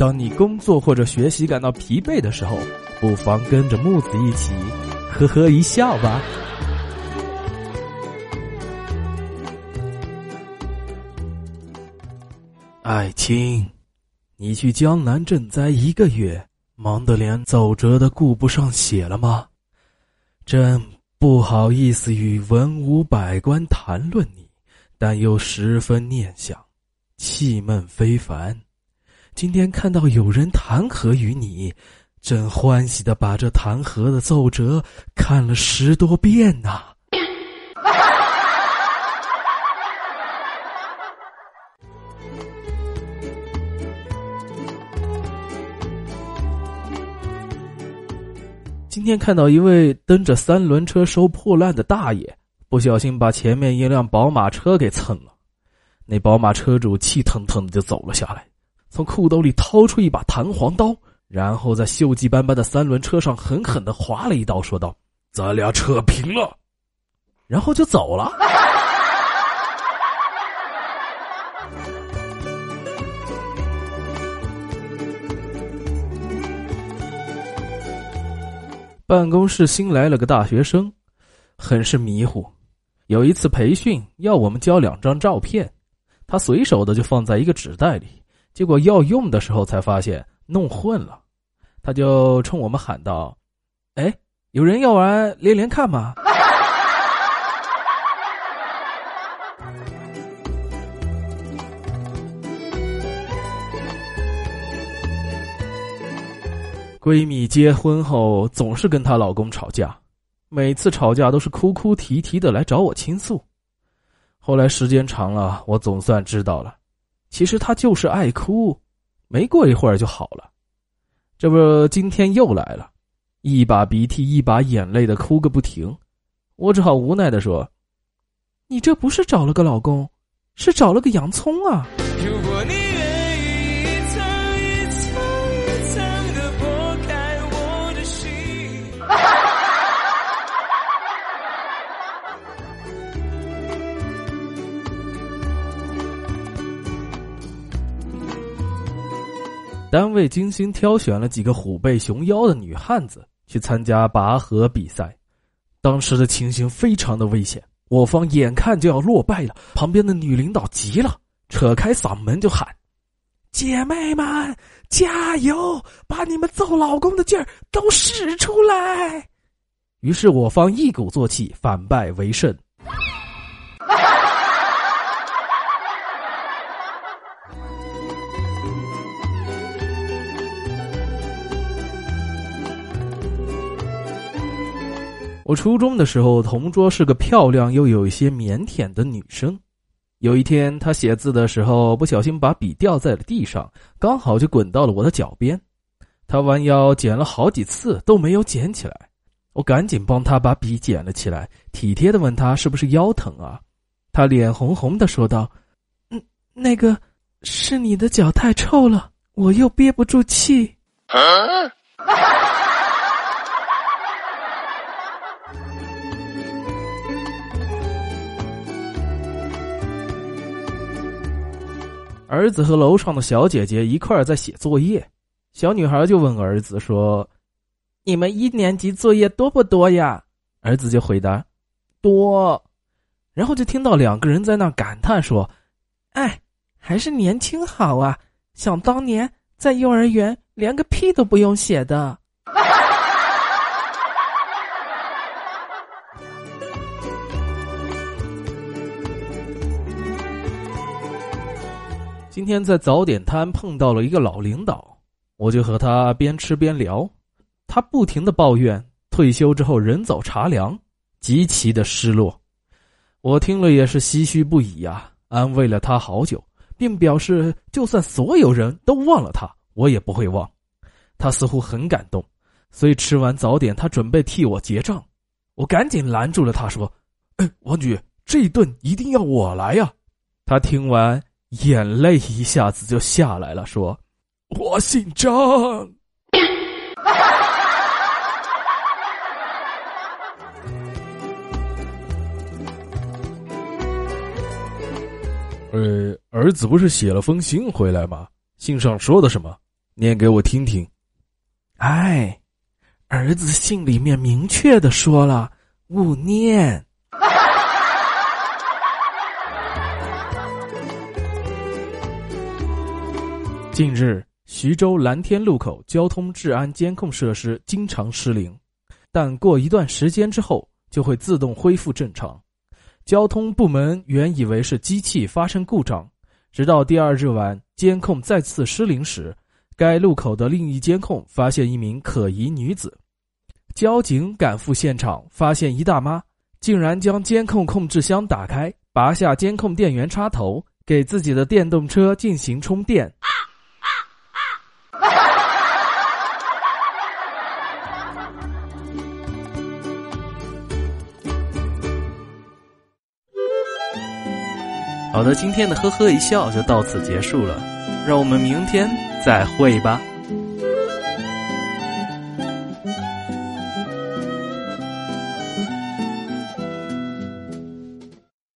当你工作或者学习感到疲惫的时候，不妨跟着木子一起呵呵一笑吧。爱卿，你去江南赈灾一个月，忙得连奏折都顾不上写了吗？朕不好意思与文武百官谈论你，但又十分念想，气闷非凡。今天看到有人弹劾于你，真欢喜的把这弹劾的奏折看了十多遍呐。今天看到一位蹬着三轮车收破烂的大爷，不小心把前面一辆宝马车给蹭了，那宝马车主气腾腾的就走了下来。从裤兜里掏出一把弹簧刀，然后在锈迹斑斑的三轮车上狠狠的划了一刀，说道：“咱俩扯平了。”然后就走了。办公室新来了个大学生，很是迷糊。有一次培训要我们交两张照片，他随手的就放在一个纸袋里。结果要用的时候才发现弄混了，他就冲我们喊道：“哎，有人要玩连连看吗？” 闺蜜结婚后总是跟她老公吵架，每次吵架都是哭哭啼啼的来找我倾诉。后来时间长了，我总算知道了。其实他就是爱哭，没过一会儿就好了。这不，今天又来了，一把鼻涕一把眼泪的哭个不停。我只好无奈的说：“你这不是找了个老公，是找了个洋葱啊！”如果你愿单位精心挑选了几个虎背熊腰的女汉子去参加拔河比赛，当时的情形非常的危险，我方眼看就要落败了。旁边的女领导急了，扯开嗓门就喊：“姐妹们，加油！把你们揍老公的劲儿都使出来！”于是我方一鼓作气，反败为胜。我初中的时候，同桌是个漂亮又有一些腼腆的女生。有一天，她写字的时候不小心把笔掉在了地上，刚好就滚到了我的脚边。她弯腰捡了好几次都没有捡起来，我赶紧帮她把笔捡了起来，体贴的问她是不是腰疼啊？她脸红红的说道：“嗯，那个是你的脚太臭了，我又憋不住气。”儿子和楼上的小姐姐一块儿在写作业，小女孩就问儿子说：“你们一年级作业多不多呀？”儿子就回答：“多。”然后就听到两个人在那感叹说：“哎，还是年轻好啊！想当年在幼儿园连个屁都不用写的。”今天在早点摊碰到了一个老领导，我就和他边吃边聊。他不停的抱怨退休之后人走茶凉，极其的失落。我听了也是唏嘘不已呀，安慰了他好久，并表示就算所有人都忘了他，我也不会忘。他似乎很感动，所以吃完早点，他准备替我结账。我赶紧拦住了他，说：“哎，王局，这一顿一定要我来呀！”他听完。眼泪一下子就下来了，说：“我姓张。”呃，儿子不是写了封信回来吗？信上说的什么？念给我听听。哎，儿子信里面明确的说了，勿念。近日，徐州蓝天路口交通治安监控设施经常失灵，但过一段时间之后就会自动恢复正常。交通部门原以为是机器发生故障，直到第二日晚监控再次失灵时，该路口的另一监控发现一名可疑女子。交警赶赴现场，发现一大妈竟然将监控控制箱打开，拔下监控电源插头，给自己的电动车进行充电。好的，今天的呵呵一笑就到此结束了，让我们明天再会吧。